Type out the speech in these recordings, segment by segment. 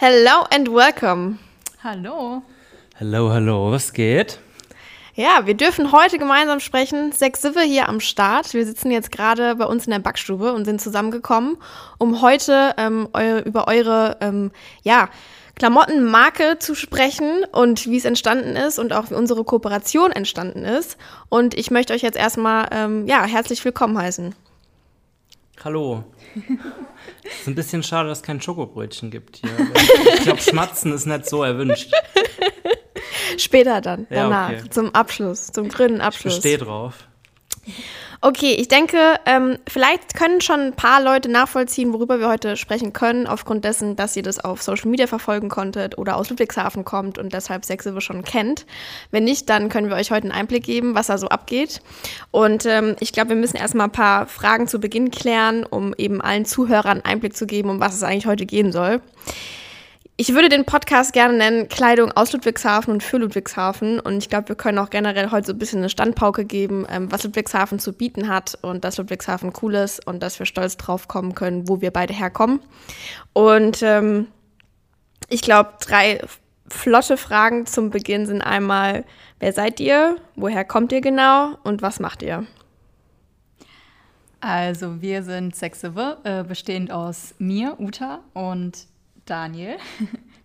Hello and welcome. Hallo. Hallo, hallo, was geht? Ja, wir dürfen heute gemeinsam sprechen. Sechs Sive hier am Start. Wir sitzen jetzt gerade bei uns in der Backstube und sind zusammengekommen, um heute ähm, eu über eure ähm, ja, Klamottenmarke zu sprechen und wie es entstanden ist und auch wie unsere Kooperation entstanden ist. Und ich möchte euch jetzt erstmal ähm, ja, herzlich willkommen heißen. Hallo. Es ist ein bisschen schade, dass es kein Schokobrötchen gibt hier. Ich glaube, Schmatzen ist nicht so erwünscht. Später dann, Ja, danach, okay. zum Abschluss, zum grünen Ich Abschluss. bestehe drauf. Okay, ich denke, ähm, vielleicht können schon ein paar Leute nachvollziehen, worüber wir heute sprechen können, aufgrund dessen, dass ihr das auf Social Media verfolgen konntet oder aus Ludwigshafen kommt und deshalb Sechsilve schon kennt. Wenn nicht, dann können wir euch heute einen Einblick geben, was da so abgeht. Und ähm, ich glaube, wir müssen erstmal ein paar Fragen zu Beginn klären, um eben allen Zuhörern Einblick zu geben, um was es eigentlich heute gehen soll. Ich würde den Podcast gerne nennen Kleidung aus Ludwigshafen und für Ludwigshafen. Und ich glaube, wir können auch generell heute so ein bisschen eine Standpauke geben, ähm, was Ludwigshafen zu bieten hat und dass Ludwigshafen cool ist und dass wir stolz drauf kommen können, wo wir beide herkommen. Und ähm, ich glaube, drei flotte Fragen zum Beginn sind einmal, wer seid ihr, woher kommt ihr genau und was macht ihr? Also wir sind Sexive, äh, bestehend aus mir, Uta und Daniel.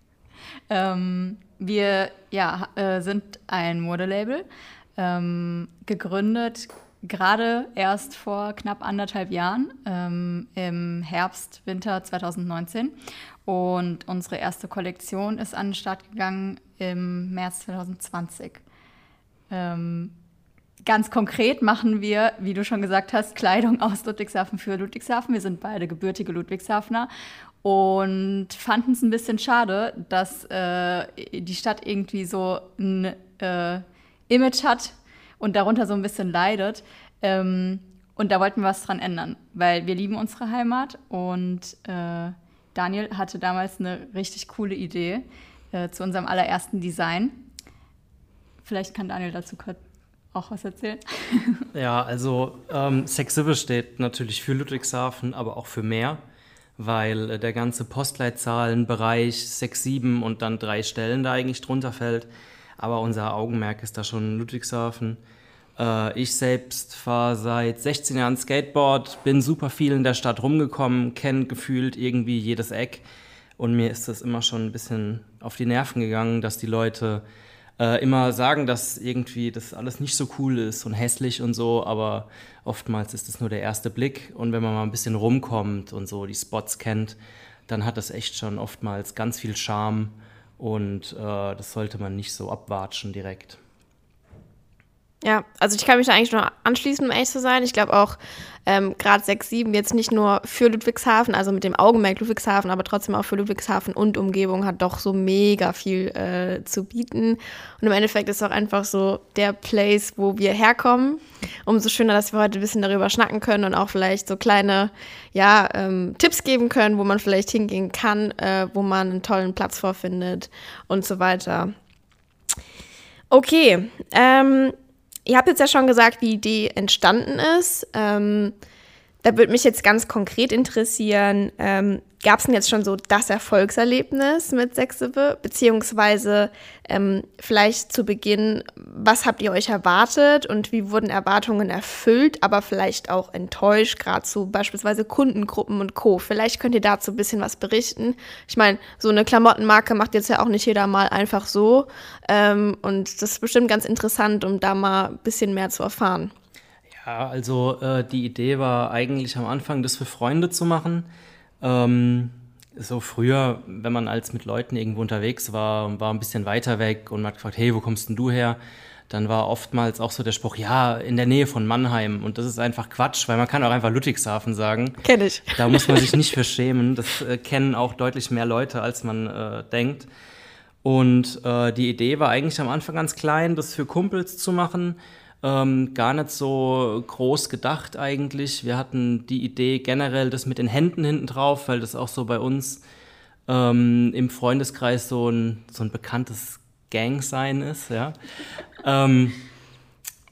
ähm, wir ja, äh, sind ein Modelabel, ähm, gegründet gerade erst vor knapp anderthalb Jahren, ähm, im Herbst, Winter 2019. Und unsere erste Kollektion ist an den Start gegangen im März 2020. Ähm, Ganz konkret machen wir, wie du schon gesagt hast, Kleidung aus Ludwigshafen für Ludwigshafen. Wir sind beide gebürtige Ludwigshafener und fanden es ein bisschen schade, dass äh, die Stadt irgendwie so ein äh, Image hat und darunter so ein bisschen leidet. Ähm, und da wollten wir was dran ändern, weil wir lieben unsere Heimat und äh, Daniel hatte damals eine richtig coole Idee äh, zu unserem allerersten Design. Vielleicht kann Daniel dazu auch was erzählen. Ja, also ähm, Sexive steht natürlich für Ludwigshafen, aber auch für mehr, weil äh, der ganze Postleitzahlenbereich 6, 7 und dann drei Stellen da eigentlich drunter fällt. Aber unser Augenmerk ist da schon Ludwigshafen. Äh, ich selbst fahre seit 16 Jahren Skateboard, bin super viel in der Stadt rumgekommen, kenne gefühlt irgendwie jedes Eck. Und mir ist das immer schon ein bisschen auf die Nerven gegangen, dass die Leute äh, immer sagen, dass irgendwie das alles nicht so cool ist und hässlich und so, aber oftmals ist es nur der erste Blick und wenn man mal ein bisschen rumkommt und so die Spots kennt, dann hat das echt schon oftmals ganz viel Charme und äh, das sollte man nicht so abwatschen direkt. Ja, also ich kann mich da eigentlich nur anschließen, um ehrlich zu sein. Ich glaube auch ähm, gerade 6, 7 jetzt nicht nur für Ludwigshafen, also mit dem Augenmerk Ludwigshafen, aber trotzdem auch für Ludwigshafen und Umgebung hat doch so mega viel äh, zu bieten. Und im Endeffekt ist auch einfach so der Place, wo wir herkommen. Umso schöner, dass wir heute ein bisschen darüber schnacken können und auch vielleicht so kleine ja, ähm, Tipps geben können, wo man vielleicht hingehen kann, äh, wo man einen tollen Platz vorfindet und so weiter. Okay, ähm, Ihr habt jetzt ja schon gesagt, wie die Idee entstanden ist. Ähm, da würde mich jetzt ganz konkret interessieren, ähm, gab es denn jetzt schon so das Erfolgserlebnis mit Sechsebe? Beziehungsweise ähm, vielleicht zu Beginn, was habt ihr euch erwartet und wie wurden Erwartungen erfüllt, aber vielleicht auch enttäuscht, gerade zu beispielsweise Kundengruppen und Co. Vielleicht könnt ihr dazu ein bisschen was berichten. Ich meine, so eine Klamottenmarke macht jetzt ja auch nicht jeder mal einfach so. Ähm, und das ist bestimmt ganz interessant, um da mal ein bisschen mehr zu erfahren. Ja, also äh, die Idee war eigentlich am Anfang, das für Freunde zu machen. Ähm, so früher, wenn man als mit Leuten irgendwo unterwegs war und war ein bisschen weiter weg und man hat gefragt, hey, wo kommst denn du her? Dann war oftmals auch so der Spruch, ja, in der Nähe von Mannheim. Und das ist einfach Quatsch, weil man kann auch einfach Ludwigshafen sagen. Kenn ich. Da muss man sich nicht für schämen. Das äh, kennen auch deutlich mehr Leute, als man äh, denkt. Und äh, die Idee war eigentlich am Anfang ganz klein, das für Kumpels zu machen. Ähm, gar nicht so groß gedacht eigentlich. Wir hatten die Idee generell das mit den Händen hinten drauf, weil das auch so bei uns ähm, im Freundeskreis so ein, so ein bekanntes Gang-Sein ist. Ja? ähm,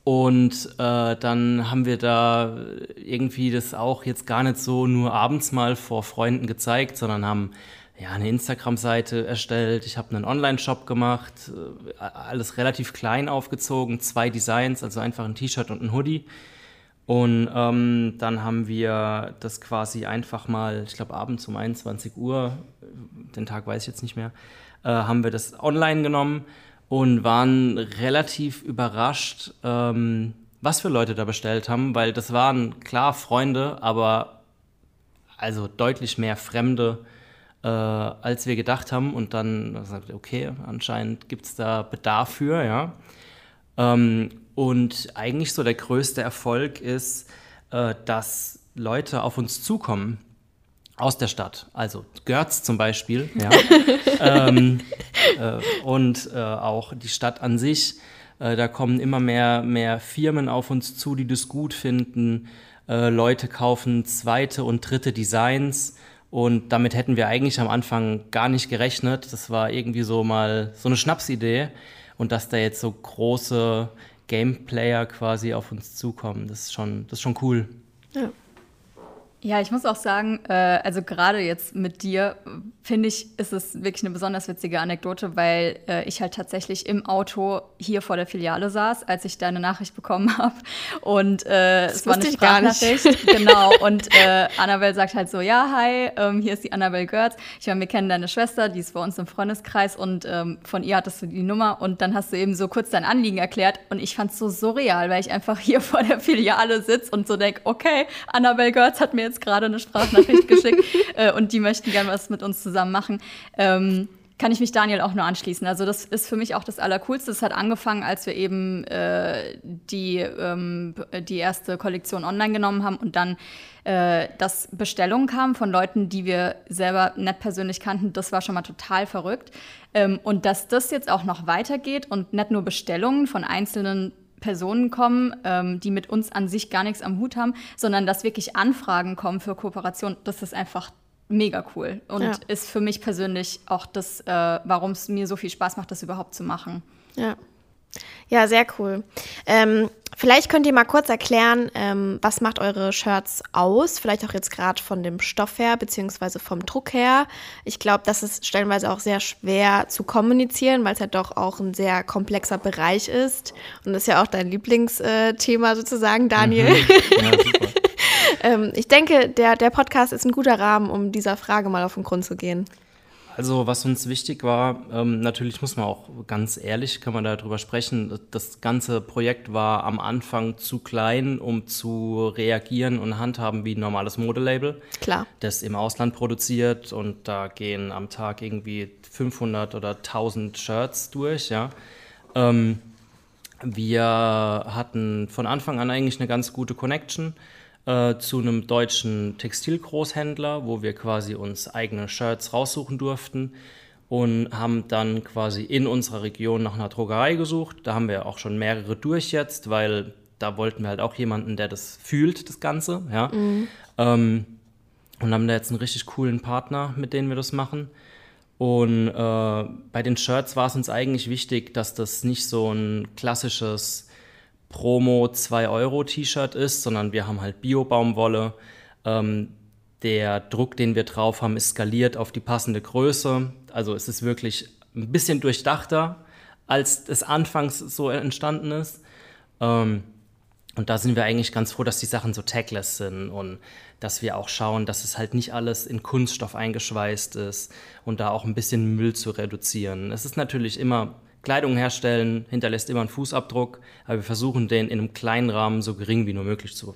und äh, dann haben wir da irgendwie das auch jetzt gar nicht so nur abends mal vor Freunden gezeigt, sondern haben ja, eine Instagram-Seite erstellt, ich habe einen Online-Shop gemacht, äh, alles relativ klein aufgezogen, zwei Designs, also einfach ein T-Shirt und ein Hoodie. Und ähm, dann haben wir das quasi einfach mal, ich glaube abends um 21 Uhr, den Tag weiß ich jetzt nicht mehr, äh, haben wir das online genommen und waren relativ überrascht, ähm, was für Leute da bestellt haben, weil das waren klar Freunde, aber also deutlich mehr Fremde, äh, als wir gedacht haben. Und dann gesagt, okay, anscheinend gibt es da Bedarf für, ja. Ähm, und eigentlich so der größte Erfolg ist, äh, dass Leute auf uns zukommen aus der Stadt. Also Görz zum Beispiel, ja. ähm, äh, und äh, auch die Stadt an sich. Äh, da kommen immer mehr, mehr Firmen auf uns zu, die das gut finden. Äh, Leute kaufen zweite und dritte Designs. Und damit hätten wir eigentlich am Anfang gar nicht gerechnet. Das war irgendwie so mal so eine Schnapsidee. Und dass da jetzt so große Gameplayer quasi auf uns zukommen, das ist schon, das ist schon cool. Ja. Ja, ich muss auch sagen, äh, also gerade jetzt mit dir, finde ich, ist es wirklich eine besonders witzige Anekdote, weil äh, ich halt tatsächlich im Auto hier vor der Filiale saß, als ich deine Nachricht bekommen habe. Und äh, es war eine Sprachnachricht. genau. Und äh, Annabelle sagt halt so: Ja, hi, ähm, hier ist die Annabelle Görz. Ich meine, wir kennen deine Schwester, die ist bei uns im Freundeskreis und ähm, von ihr hattest du die Nummer. Und dann hast du eben so kurz dein Anliegen erklärt. Und ich fand es so surreal, weil ich einfach hier vor der Filiale sitze und so denke: Okay, Annabelle Görz hat mir jetzt jetzt gerade eine Sprachnachricht geschickt äh, und die möchten gerne was mit uns zusammen machen. Ähm, kann ich mich Daniel auch nur anschließen. Also das ist für mich auch das Allercoolste. Es hat angefangen, als wir eben äh, die, ähm, die erste Kollektion online genommen haben und dann äh, dass Bestellungen kamen von Leuten, die wir selber nicht persönlich kannten. Das war schon mal total verrückt. Ähm, und dass das jetzt auch noch weitergeht und nicht nur Bestellungen von einzelnen Personen kommen, ähm, die mit uns an sich gar nichts am Hut haben, sondern dass wirklich Anfragen kommen für Kooperation. Das ist einfach mega cool und ja. ist für mich persönlich auch das, äh, warum es mir so viel Spaß macht, das überhaupt zu machen. Ja. Ja, sehr cool. Ähm, vielleicht könnt ihr mal kurz erklären, ähm, was macht eure Shirts aus? Vielleicht auch jetzt gerade von dem Stoff her, beziehungsweise vom Druck her. Ich glaube, das ist stellenweise auch sehr schwer zu kommunizieren, weil es ja doch auch ein sehr komplexer Bereich ist. Und das ist ja auch dein Lieblingsthema sozusagen, Daniel. Mhm. Ja, super. ähm, ich denke, der, der Podcast ist ein guter Rahmen, um dieser Frage mal auf den Grund zu gehen. Also was uns wichtig war, ähm, natürlich muss man auch ganz ehrlich, kann man darüber sprechen, das ganze Projekt war am Anfang zu klein, um zu reagieren und handhaben wie ein normales Modelabel. Klar. Das im Ausland produziert und da gehen am Tag irgendwie 500 oder 1000 Shirts durch, ja. Ähm, wir hatten von Anfang an eigentlich eine ganz gute Connection äh, zu einem deutschen Textilgroßhändler, wo wir quasi uns eigene Shirts raussuchen durften und haben dann quasi in unserer Region nach einer Druckerei gesucht. Da haben wir auch schon mehrere durch jetzt, weil da wollten wir halt auch jemanden, der das fühlt, das Ganze. Ja. Mhm. Ähm, und haben da jetzt einen richtig coolen Partner, mit dem wir das machen. Und äh, bei den Shirts war es uns eigentlich wichtig, dass das nicht so ein klassisches Promo 2-Euro-T-Shirt ist, sondern wir haben halt Bio-Baumwolle. Ähm, der Druck, den wir drauf haben, ist skaliert auf die passende Größe. Also es ist wirklich ein bisschen durchdachter, als es anfangs so entstanden ist. Ähm, und da sind wir eigentlich ganz froh, dass die Sachen so tagless sind und dass wir auch schauen, dass es halt nicht alles in Kunststoff eingeschweißt ist und da auch ein bisschen Müll zu reduzieren. Es ist natürlich immer Kleidung herstellen hinterlässt immer einen Fußabdruck, aber wir versuchen den in einem kleinen Rahmen so gering wie nur möglich zu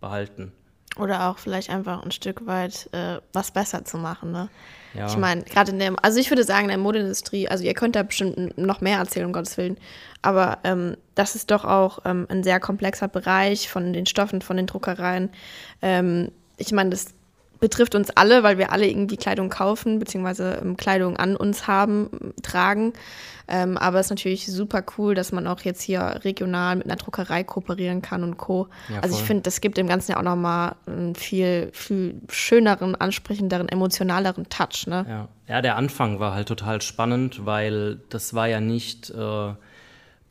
behalten. Oder auch vielleicht einfach ein Stück weit äh, was besser zu machen. Ne? Ja. Ich meine, gerade in der, also ich würde sagen, in der Modeindustrie, also ihr könnt da bestimmt noch mehr erzählen, um Gottes Willen, aber ähm, das ist doch auch ähm, ein sehr komplexer Bereich von den Stoffen, von den Druckereien. Ähm, ich meine, das betrifft uns alle, weil wir alle irgendwie Kleidung kaufen, beziehungsweise ähm, Kleidung an uns haben, tragen. Ähm, aber es ist natürlich super cool, dass man auch jetzt hier regional mit einer Druckerei kooperieren kann und Co. Ja, also ich finde, das gibt dem Ganzen ja auch nochmal einen viel, viel schöneren, ansprechenderen, emotionaleren Touch. Ne? Ja. ja, der Anfang war halt total spannend, weil das war ja nicht äh,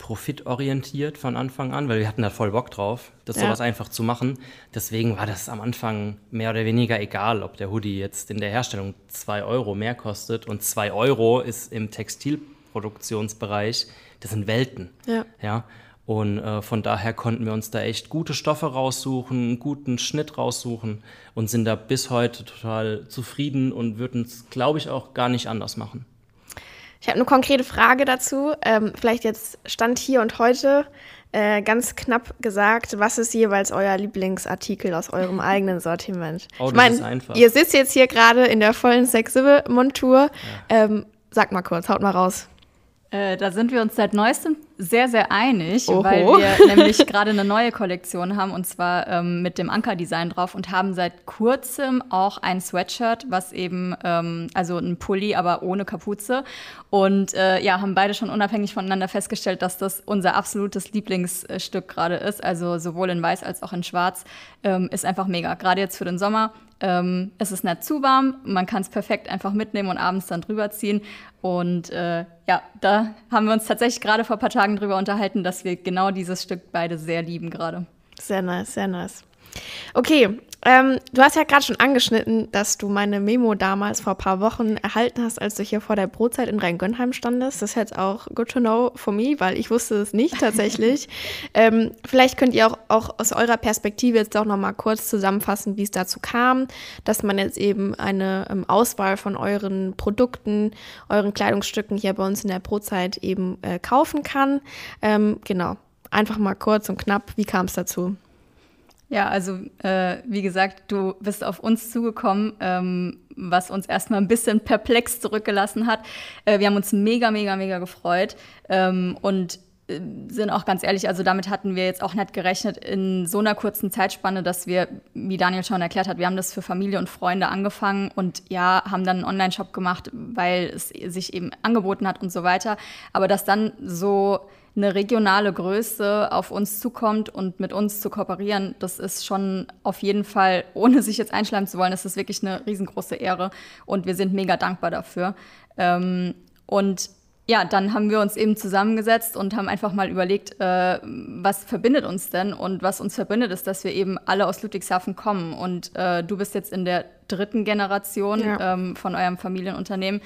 profitorientiert von Anfang an, weil wir hatten da voll Bock drauf, das ja. sowas einfach zu machen. Deswegen war das am Anfang mehr oder weniger egal, ob der Hoodie jetzt in der Herstellung 2 Euro mehr kostet und 2 Euro ist im Textilproduktionsbereich, das sind Welten. Ja. ja? Und äh, von daher konnten wir uns da echt gute Stoffe raussuchen, einen guten Schnitt raussuchen und sind da bis heute total zufrieden und würden es, glaube ich, auch gar nicht anders machen. Ich habe eine konkrete Frage dazu. Ähm, vielleicht jetzt Stand hier und heute. Äh, ganz knapp gesagt, was ist jeweils euer Lieblingsartikel aus eurem eigenen Sortiment? Oh, ich meine, ihr sitzt jetzt hier gerade in der vollen Sexible-Montur. Ja. Ähm, sag mal kurz, haut mal raus. Äh, da sind wir uns seit neuestem sehr, sehr einig, Oho. weil wir nämlich gerade eine neue Kollektion haben und zwar ähm, mit dem Anker-Design drauf und haben seit kurzem auch ein Sweatshirt, was eben, ähm, also ein Pulli, aber ohne Kapuze. Und äh, ja, haben beide schon unabhängig voneinander festgestellt, dass das unser absolutes Lieblingsstück gerade ist. Also sowohl in Weiß als auch in Schwarz. Ähm, ist einfach mega. Gerade jetzt für den Sommer ähm, es ist nicht zu warm, man kann es perfekt einfach mitnehmen und abends dann drüber ziehen. Und äh, ja, da haben wir uns tatsächlich gerade vor ein paar Tagen drüber unterhalten, dass wir genau dieses Stück beide sehr lieben gerade. Sehr nice, sehr nice. Okay, ähm, du hast ja gerade schon angeschnitten, dass du meine Memo damals vor ein paar Wochen erhalten hast, als du hier vor der Brotzeit in Rheingönheim standest. Das ist jetzt auch good to know for me, weil ich wusste es nicht tatsächlich. ähm, vielleicht könnt ihr auch, auch aus eurer Perspektive jetzt auch noch mal kurz zusammenfassen, wie es dazu kam, dass man jetzt eben eine ähm, Auswahl von euren Produkten, euren Kleidungsstücken hier bei uns in der Brotzeit eben äh, kaufen kann. Ähm, genau, einfach mal kurz und knapp, wie kam es dazu? Ja, also äh, wie gesagt, du bist auf uns zugekommen, ähm, was uns erstmal ein bisschen perplex zurückgelassen hat. Äh, wir haben uns mega, mega, mega gefreut ähm, und äh, sind auch ganz ehrlich, also damit hatten wir jetzt auch nicht gerechnet in so einer kurzen Zeitspanne, dass wir, wie Daniel schon erklärt hat, wir haben das für Familie und Freunde angefangen und ja, haben dann einen Online-Shop gemacht, weil es sich eben angeboten hat und so weiter. Aber dass dann so eine regionale Größe auf uns zukommt und mit uns zu kooperieren, das ist schon auf jeden Fall, ohne sich jetzt einschleimen zu wollen, das ist wirklich eine riesengroße Ehre und wir sind mega dankbar dafür. Ähm, und ja, dann haben wir uns eben zusammengesetzt und haben einfach mal überlegt, äh, was verbindet uns denn? Und was uns verbindet, ist, dass wir eben alle aus Ludwigshafen kommen. Und äh, du bist jetzt in der dritten Generation ja. ähm, von eurem Familienunternehmen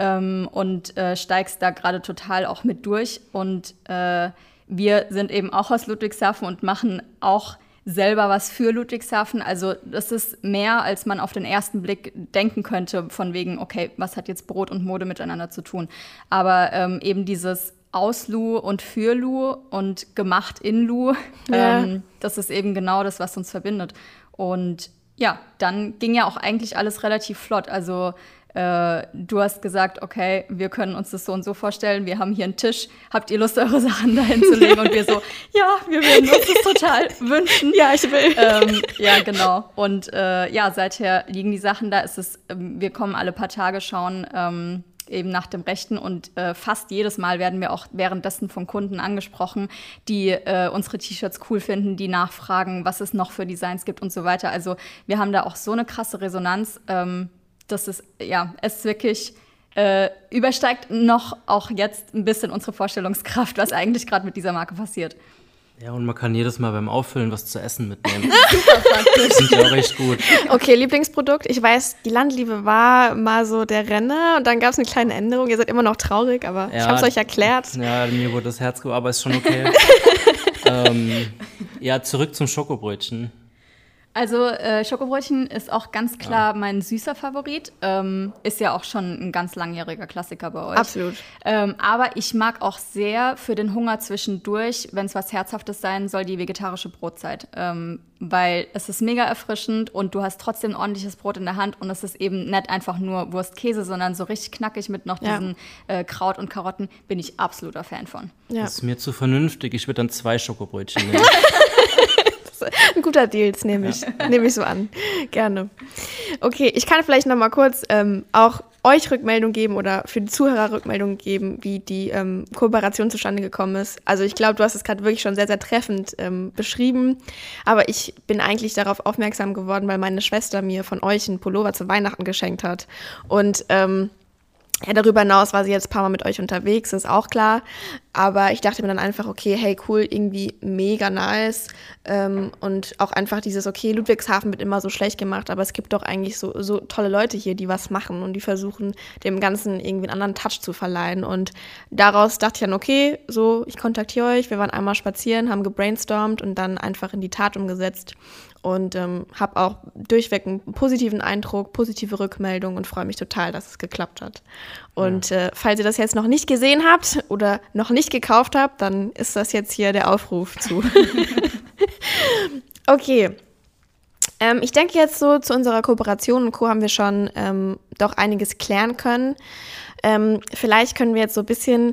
ähm, und äh, steigst da gerade total auch mit durch. Und äh, wir sind eben auch aus Ludwigshafen und machen auch selber was für Ludwigshafen. Also das ist mehr, als man auf den ersten Blick denken könnte, von wegen, okay, was hat jetzt Brot und Mode miteinander zu tun? Aber ähm, eben dieses aus Lu und für Lu und gemacht in Lu, ja. ähm, das ist eben genau das, was uns verbindet. Und ja, dann ging ja auch eigentlich alles relativ flott. Also äh, du hast gesagt, okay, wir können uns das so und so vorstellen, wir haben hier einen Tisch, habt ihr Lust, eure Sachen dahin zu legen? Und wir so, ja, wir würden uns das total wünschen. Ja, ich will. Ähm, ja, genau. Und äh, ja, seither liegen die Sachen da. Es ist, ähm, wir kommen alle paar Tage schauen, ähm, eben nach dem Rechten und äh, fast jedes Mal werden wir auch währenddessen von Kunden angesprochen, die äh, unsere T-Shirts cool finden, die nachfragen, was es noch für Designs gibt und so weiter. Also wir haben da auch so eine krasse Resonanz. Ähm, das ist, ja, es ist wirklich äh, übersteigt noch auch jetzt ein bisschen unsere Vorstellungskraft, was eigentlich gerade mit dieser Marke passiert. Ja, und man kann jedes Mal beim Auffüllen was zu essen mitnehmen. Super praktisch. Das sind ja recht gut. Okay, Lieblingsprodukt. Ich weiß, die Landliebe war mal so der Renner und dann gab es eine kleine Änderung. Ihr seid immer noch traurig, aber ja, ich habe es euch erklärt. Ja, mir wurde das Herz gebrochen, aber ist schon okay. ähm, ja, zurück zum Schokobrötchen. Also äh, Schokobrötchen ist auch ganz klar ja. mein süßer Favorit. Ähm, ist ja auch schon ein ganz langjähriger Klassiker bei euch. Absolut. Ähm, aber ich mag auch sehr für den Hunger zwischendurch, wenn es was Herzhaftes sein soll, die vegetarische Brotzeit. Ähm, weil es ist mega erfrischend und du hast trotzdem ein ordentliches Brot in der Hand und es ist eben nicht einfach nur Wurst-Käse, sondern so richtig knackig mit noch ja. diesen äh, Kraut und Karotten. Bin ich absoluter Fan von. Ja. Das ist mir zu vernünftig. Ich würde dann zwei Schokobrötchen nehmen. Ein guter Deal, das nehme ich. Ja. Nehme ich so an. Gerne. Okay, ich kann vielleicht noch mal kurz ähm, auch euch Rückmeldung geben oder für die Zuhörer Rückmeldung geben, wie die ähm, Kooperation zustande gekommen ist. Also ich glaube, du hast es gerade wirklich schon sehr, sehr treffend ähm, beschrieben. Aber ich bin eigentlich darauf aufmerksam geworden, weil meine Schwester mir von euch einen Pullover zu Weihnachten geschenkt hat. Und ähm, ja, darüber hinaus war sie jetzt ein paar Mal mit euch unterwegs, ist auch klar. Aber ich dachte mir dann einfach, okay, hey, cool, irgendwie mega nice. Ähm, und auch einfach dieses, okay, Ludwigshafen wird immer so schlecht gemacht, aber es gibt doch eigentlich so, so tolle Leute hier, die was machen und die versuchen, dem Ganzen irgendwie einen anderen Touch zu verleihen. Und daraus dachte ich dann, okay, so, ich kontaktiere euch. Wir waren einmal spazieren, haben gebrainstormt und dann einfach in die Tat umgesetzt und ähm, habe auch durchweg einen positiven Eindruck, positive Rückmeldung und freue mich total, dass es geklappt hat. Und ja. äh, falls ihr das jetzt noch nicht gesehen habt oder noch nicht gekauft habt, dann ist das jetzt hier der Aufruf zu. okay. Ähm, ich denke jetzt so zu unserer Kooperation und Co. haben wir schon ähm, doch einiges klären können. Ähm, vielleicht können wir jetzt so ein bisschen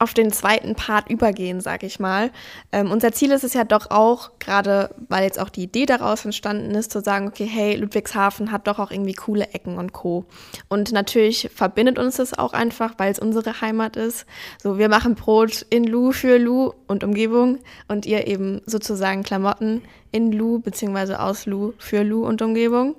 auf den zweiten Part übergehen, sag ich mal. Ähm, unser Ziel ist es ja doch auch, gerade weil jetzt auch die Idee daraus entstanden ist, zu sagen, okay, hey, Ludwigshafen hat doch auch irgendwie coole Ecken und Co. Und natürlich verbindet uns das auch einfach, weil es unsere Heimat ist. So, wir machen Brot in Lu für Lu und Umgebung und ihr eben sozusagen Klamotten in Lu beziehungsweise aus Lu für Lu und Umgebung.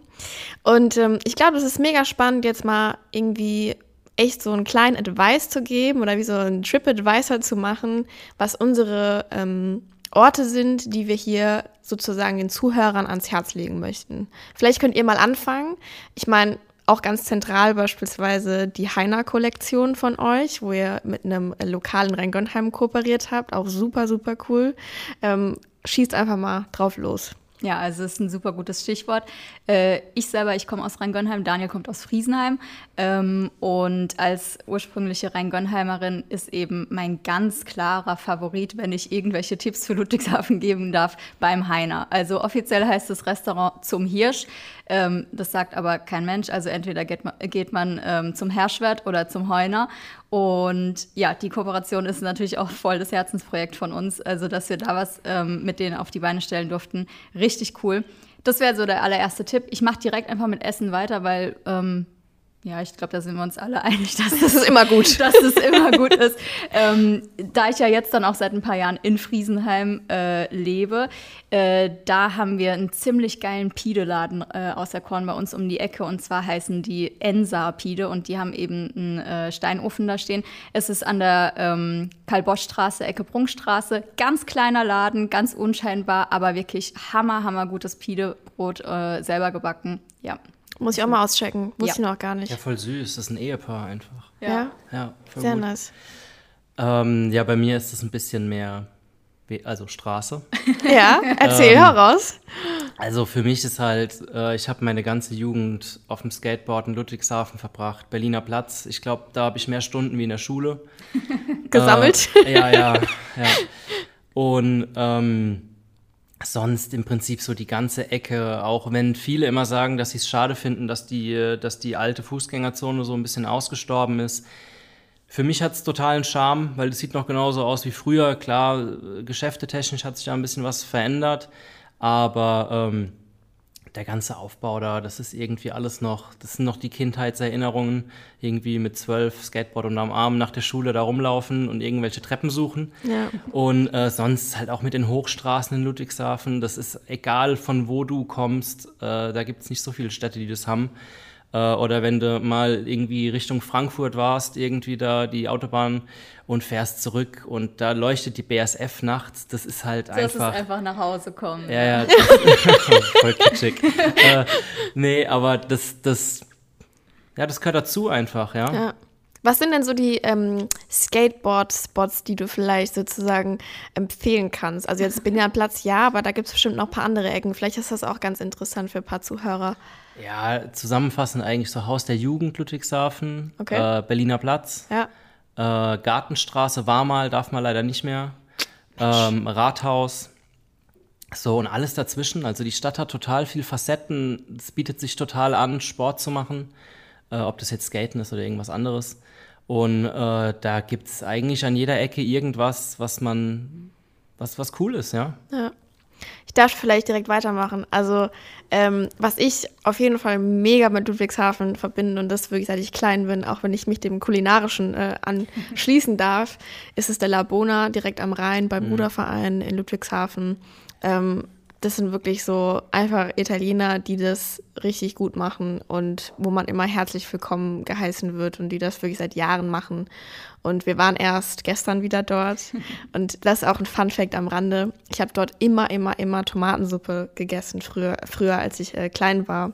Und ähm, ich glaube, es ist mega spannend, jetzt mal irgendwie echt so einen kleinen Advice zu geben oder wie so ein Trip-Advisor zu machen, was unsere ähm, Orte sind, die wir hier sozusagen den Zuhörern ans Herz legen möchten. Vielleicht könnt ihr mal anfangen. Ich meine, auch ganz zentral beispielsweise die Heiner-Kollektion von euch, wo ihr mit einem lokalen Rheingönheim kooperiert habt. Auch super, super cool. Ähm, schießt einfach mal drauf los. Ja, also es ist ein super gutes Stichwort. Äh, ich selber, ich komme aus Rheingönheim, Daniel kommt aus Friesenheim. Ähm, und als ursprüngliche Rheingönheimerin ist eben mein ganz klarer Favorit, wenn ich irgendwelche Tipps für Ludwigshafen geben darf, beim Heiner. Also offiziell heißt das Restaurant zum Hirsch. Ähm, das sagt aber kein Mensch. Also entweder geht man, geht man ähm, zum Herrschwert oder zum Heuner. Und ja, die Kooperation ist natürlich auch voll das Herzensprojekt von uns. Also, dass wir da was ähm, mit denen auf die Beine stellen durften. Richtig cool. Das wäre so der allererste Tipp. Ich mache direkt einfach mit Essen weiter, weil ähm, ja, ich glaube, da sind wir uns alle einig, dass das ist immer gut, dass es immer gut ist. Ähm, da ich ja jetzt dann auch seit ein paar Jahren in Friesenheim äh, lebe, äh, da haben wir einen ziemlich geilen Pide-Laden äh, aus der Korn bei uns um die Ecke und zwar heißen die Ensa Pide und die haben eben einen äh, Steinofen da stehen. Es ist an der ähm, Karl-Bosch-Straße, Ecke Prunkstraße, ganz kleiner Laden, ganz unscheinbar, aber wirklich hammer, hammer gutes Pide-Brot äh, selber gebacken. Ja. Muss ich auch mal auschecken. Muss ja. ich noch gar nicht. Ja, voll süß. Das ist ein Ehepaar einfach. Ja. Ja, voll Sehr gut. nice. Ähm, ja, bei mir ist es ein bisschen mehr, also Straße. ja, erzähl ähm, heraus. Also für mich ist halt, äh, ich habe meine ganze Jugend auf dem Skateboard in Ludwigshafen verbracht, Berliner Platz. Ich glaube, da habe ich mehr Stunden wie in der Schule. Gesammelt? Äh, ja, ja, ja. Und ähm, sonst im Prinzip so die ganze Ecke, auch wenn viele immer sagen, dass sie es schade finden, dass die, dass die alte Fußgängerzone so ein bisschen ausgestorben ist. Für mich hat es totalen Charme, weil es sieht noch genauso aus wie früher. Klar, geschäftetechnisch hat sich da ein bisschen was verändert, aber ähm, der ganze Aufbau da, das ist irgendwie alles noch, das sind noch die Kindheitserinnerungen, irgendwie mit zwölf Skateboard und am Arm nach der Schule da rumlaufen und irgendwelche Treppen suchen. Ja. Und äh, sonst halt auch mit den Hochstraßen in Ludwigshafen, das ist egal von wo du kommst, äh, da gibt es nicht so viele Städte, die das haben. Äh, oder wenn du mal irgendwie Richtung Frankfurt warst, irgendwie da die Autobahn und fährst zurück und da leuchtet die BSF nachts. Das ist halt das einfach. Das ist einfach nach Hause kommen. Ja, ja. voll kitschig. äh, nee, aber das, das, ja, das gehört dazu einfach, ja. ja. Was sind denn so die ähm, Skateboard-Spots, die du vielleicht sozusagen empfehlen kannst? Also jetzt bin ja ein Platz, ja, aber da gibt es bestimmt noch ein paar andere Ecken. Vielleicht ist das auch ganz interessant für ein paar Zuhörer. Ja, zusammenfassend eigentlich so Haus der Jugend Ludwigshafen, okay. äh, Berliner Platz, ja. äh, Gartenstraße war mal, darf man leider nicht mehr, ähm, Rathaus, so und alles dazwischen. Also die Stadt hat total viele Facetten, es bietet sich total an, Sport zu machen, äh, ob das jetzt Skaten ist oder irgendwas anderes. Und äh, da gibt es eigentlich an jeder Ecke irgendwas, was man, was, was cool ist, ja. Ja. Ich darf vielleicht direkt weitermachen. Also, ähm, was ich auf jeden Fall mega mit Ludwigshafen verbinde und das wirklich seit ich klein bin, auch wenn ich mich dem Kulinarischen äh, anschließen darf, ist es der Labona direkt am Rhein beim mhm. Ruderverein in Ludwigshafen. Ähm, das sind wirklich so einfach Italiener, die das richtig gut machen und wo man immer herzlich willkommen geheißen wird und die das wirklich seit Jahren machen. Und wir waren erst gestern wieder dort. Und das ist auch ein Fun Fact am Rande. Ich habe dort immer, immer, immer Tomatensuppe gegessen, früher, früher als ich äh, klein war.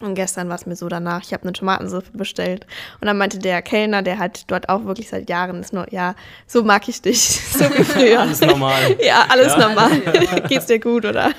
Und gestern war es mir so danach, ich habe eine Tomatensuppe bestellt. Und dann meinte der Kellner, der hat dort auch wirklich seit Jahren ist nur, ja, so mag ich dich, so wie früher. alles normal. ja, alles ja. normal. Geht's dir gut, oder?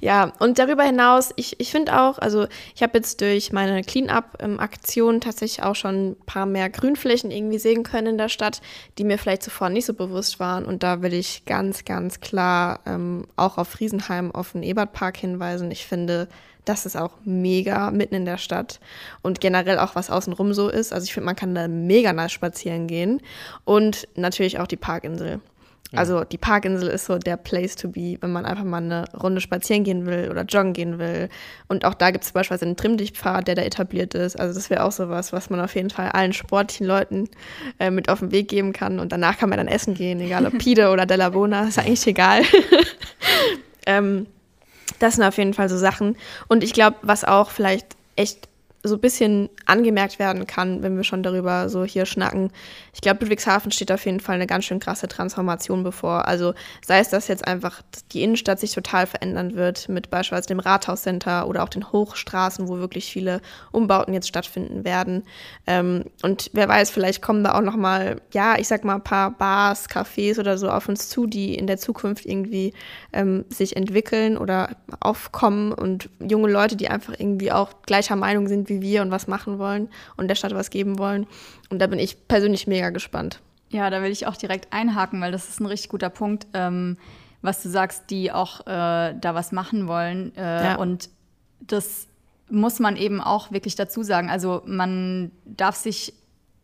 ja, und darüber hinaus, ich, ich finde auch, also ich habe jetzt durch meine Clean-Up-Aktion tatsächlich auch schon ein paar mehr Grünflächen irgendwie sehen können in der Stadt, die mir vielleicht zuvor nicht so bewusst waren. Und da will ich ganz, ganz klar ähm, auch auf Friesenheim, auf den Ebertpark hinweisen. Ich finde, das ist auch mega mitten in der Stadt und generell auch was außenrum so ist. Also ich finde, man kann da mega nice spazieren gehen und natürlich auch die Parkinsel. Also die Parkinsel ist so der Place to be, wenn man einfach mal eine Runde spazieren gehen will oder joggen gehen will. Und auch da gibt es beispielsweise einen Trimmdichtpfad, der da etabliert ist. Also das wäre auch sowas, was man auf jeden Fall allen sportlichen Leuten äh, mit auf den Weg geben kann. Und danach kann man dann essen gehen, egal ob Pide oder Della Bona, ist eigentlich egal. ähm, das sind auf jeden Fall so Sachen. Und ich glaube, was auch vielleicht echt so ein bisschen angemerkt werden kann, wenn wir schon darüber so hier schnacken. Ich glaube, Ludwigshafen steht auf jeden Fall eine ganz schön krasse Transformation bevor. Also sei es, dass jetzt einfach die Innenstadt sich total verändern wird mit beispielsweise dem Rathauscenter oder auch den Hochstraßen, wo wirklich viele Umbauten jetzt stattfinden werden. Ähm, und wer weiß, vielleicht kommen da auch noch mal, ja, ich sag mal, ein paar Bars, Cafés oder so auf uns zu, die in der Zukunft irgendwie ähm, sich entwickeln oder aufkommen und junge Leute, die einfach irgendwie auch gleicher Meinung sind wie wir und was machen wollen und der Stadt was geben wollen. Und da bin ich persönlich mega gespannt. Ja, da will ich auch direkt einhaken, weil das ist ein richtig guter Punkt, ähm, was du sagst, die auch äh, da was machen wollen. Äh, ja. Und das muss man eben auch wirklich dazu sagen. Also man darf sich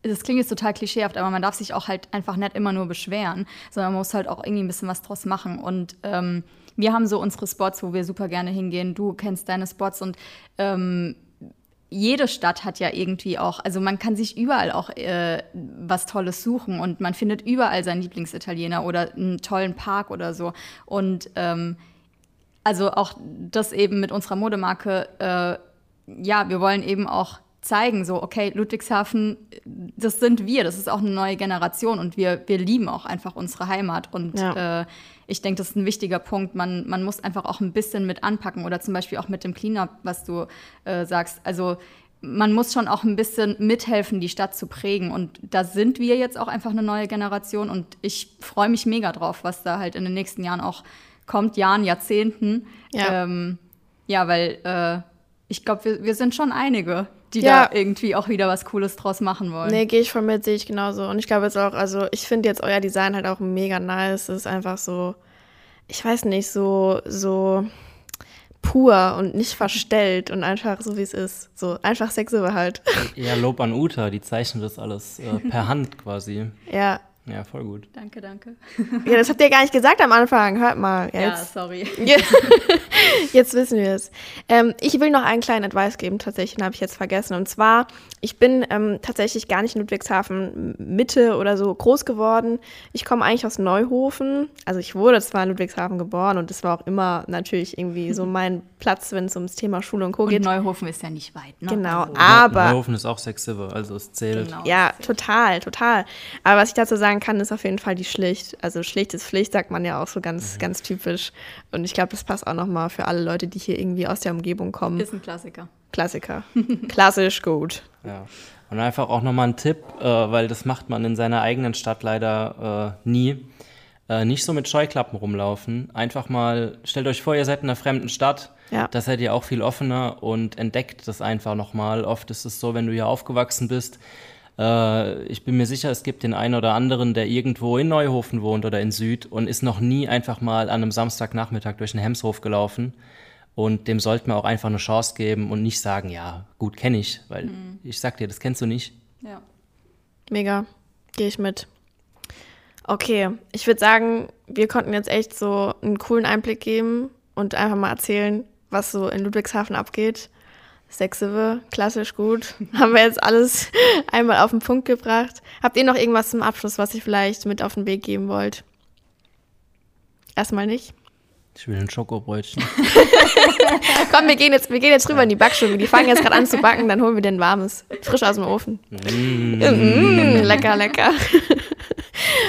das klingt jetzt total klischeehaft, aber man darf sich auch halt einfach nicht immer nur beschweren, sondern man muss halt auch irgendwie ein bisschen was draus machen. Und ähm, wir haben so unsere Spots, wo wir super gerne hingehen. Du kennst deine Spots und ähm, jede Stadt hat ja irgendwie auch, also man kann sich überall auch äh, was Tolles suchen und man findet überall seinen Lieblingsitaliener oder einen tollen Park oder so. Und ähm, also auch das eben mit unserer Modemarke, äh, ja, wir wollen eben auch zeigen, so, okay, Ludwigshafen, das sind wir, das ist auch eine neue Generation und wir, wir lieben auch einfach unsere Heimat und ja. äh, ich denke, das ist ein wichtiger Punkt. Man, man muss einfach auch ein bisschen mit anpacken oder zum Beispiel auch mit dem Cleanup, was du äh, sagst. Also man muss schon auch ein bisschen mithelfen, die Stadt zu prägen. Und da sind wir jetzt auch einfach eine neue Generation. Und ich freue mich mega drauf, was da halt in den nächsten Jahren auch kommt, Jahren, Jahrzehnten. Ja, ähm, ja weil äh, ich glaube, wir, wir sind schon einige, die ja. da irgendwie auch wieder was Cooles draus machen wollen. Nee, gehe ich von mit, sehe ich genauso. Und ich glaube jetzt auch, also ich finde jetzt euer Design halt auch mega nice. Es ist einfach so, ich weiß nicht, so, so pur und nicht verstellt und einfach so, wie es ist. So einfach Sexuell halt. Ja, Lob an Uta, die zeichnet das alles äh, per Hand quasi. Ja, ja, voll gut. Danke, danke. Ja, das habt ihr gar nicht gesagt am Anfang. Hört mal. Jetzt. Ja, sorry. jetzt wissen wir es. Ähm, ich will noch einen kleinen Advice geben, tatsächlich, den habe ich jetzt vergessen. Und zwar, ich bin ähm, tatsächlich gar nicht in Ludwigshafen Mitte oder so groß geworden. Ich komme eigentlich aus Neuhofen. Also ich wurde zwar in Ludwigshafen geboren und das war auch immer natürlich irgendwie so mein Platz, wenn es ums Thema Schule und Co. geht. Und Neuhofen ist ja nicht weit, ne? Genau, also, aber... Neuhofen ist auch Sexive, also es zählt. Genau, ja, total, total. Aber was ich dazu sagen sagen kann, ist auf jeden Fall die Schlicht. Also Schlicht ist Pflicht, sagt man ja auch so ganz, mhm. ganz typisch. Und ich glaube, das passt auch nochmal für alle Leute, die hier irgendwie aus der Umgebung kommen. Ist ein Klassiker. Klassiker. Klassisch gut. Ja. Und einfach auch nochmal ein Tipp, äh, weil das macht man in seiner eigenen Stadt leider äh, nie. Äh, nicht so mit Scheuklappen rumlaufen. Einfach mal, stellt euch vor, ihr seid in einer fremden Stadt. Ja. Da seid ihr auch viel offener und entdeckt das einfach nochmal. Oft ist es so, wenn du hier aufgewachsen bist, äh, ich bin mir sicher, es gibt den einen oder anderen, der irgendwo in Neuhofen wohnt oder in Süd und ist noch nie einfach mal an einem Samstagnachmittag durch den Hemshof gelaufen. Und dem sollten wir auch einfach eine Chance geben und nicht sagen, ja, gut, kenne ich, weil mhm. ich sag dir, das kennst du nicht. Ja. Mega. Gehe ich mit. Okay, ich würde sagen, wir konnten jetzt echt so einen coolen Einblick geben und einfach mal erzählen, was so in Ludwigshafen abgeht. Sexive, klassisch gut. Haben wir jetzt alles einmal auf den Punkt gebracht. Habt ihr noch irgendwas zum Abschluss, was ihr vielleicht mit auf den Weg geben wollt? Erstmal nicht. Ich will ein Schokobrötchen. Komm, wir gehen, jetzt, wir gehen jetzt rüber in die Backstube. Die fangen jetzt gerade an zu backen, dann holen wir den warmes. Frisch aus dem Ofen. Mm. Mm, lecker, lecker.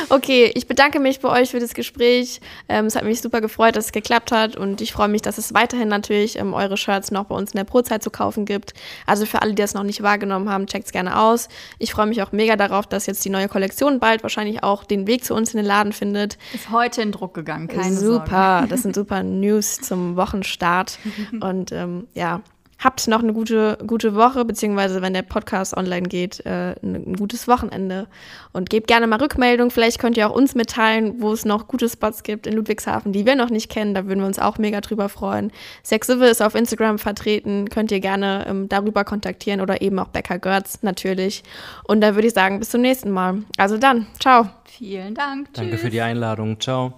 Okay, ich bedanke mich bei euch für das Gespräch. Ähm, es hat mich super gefreut, dass es geklappt hat und ich freue mich, dass es weiterhin natürlich ähm, eure Shirts noch bei uns in der Prozeit zu kaufen gibt. Also für alle, die das noch nicht wahrgenommen haben, checkt es gerne aus. Ich freue mich auch mega darauf, dass jetzt die neue Kollektion bald wahrscheinlich auch den Weg zu uns in den Laden findet. Ist heute in Druck gegangen, keine Super, Sorge. das sind super News zum Wochenstart und ähm, ja, habt noch eine gute, gute Woche, beziehungsweise wenn der Podcast online geht, äh, ein gutes Wochenende. Und gebt gerne mal Rückmeldung. Vielleicht könnt ihr auch uns mitteilen, wo es noch gute Spots gibt in Ludwigshafen, die wir noch nicht kennen. Da würden wir uns auch mega drüber freuen. Sexive ist auf Instagram vertreten. Könnt ihr gerne ähm, darüber kontaktieren oder eben auch Becker Görz natürlich. Und da würde ich sagen, bis zum nächsten Mal. Also dann, ciao. Vielen Dank. Danke Tschüss. für die Einladung. Ciao.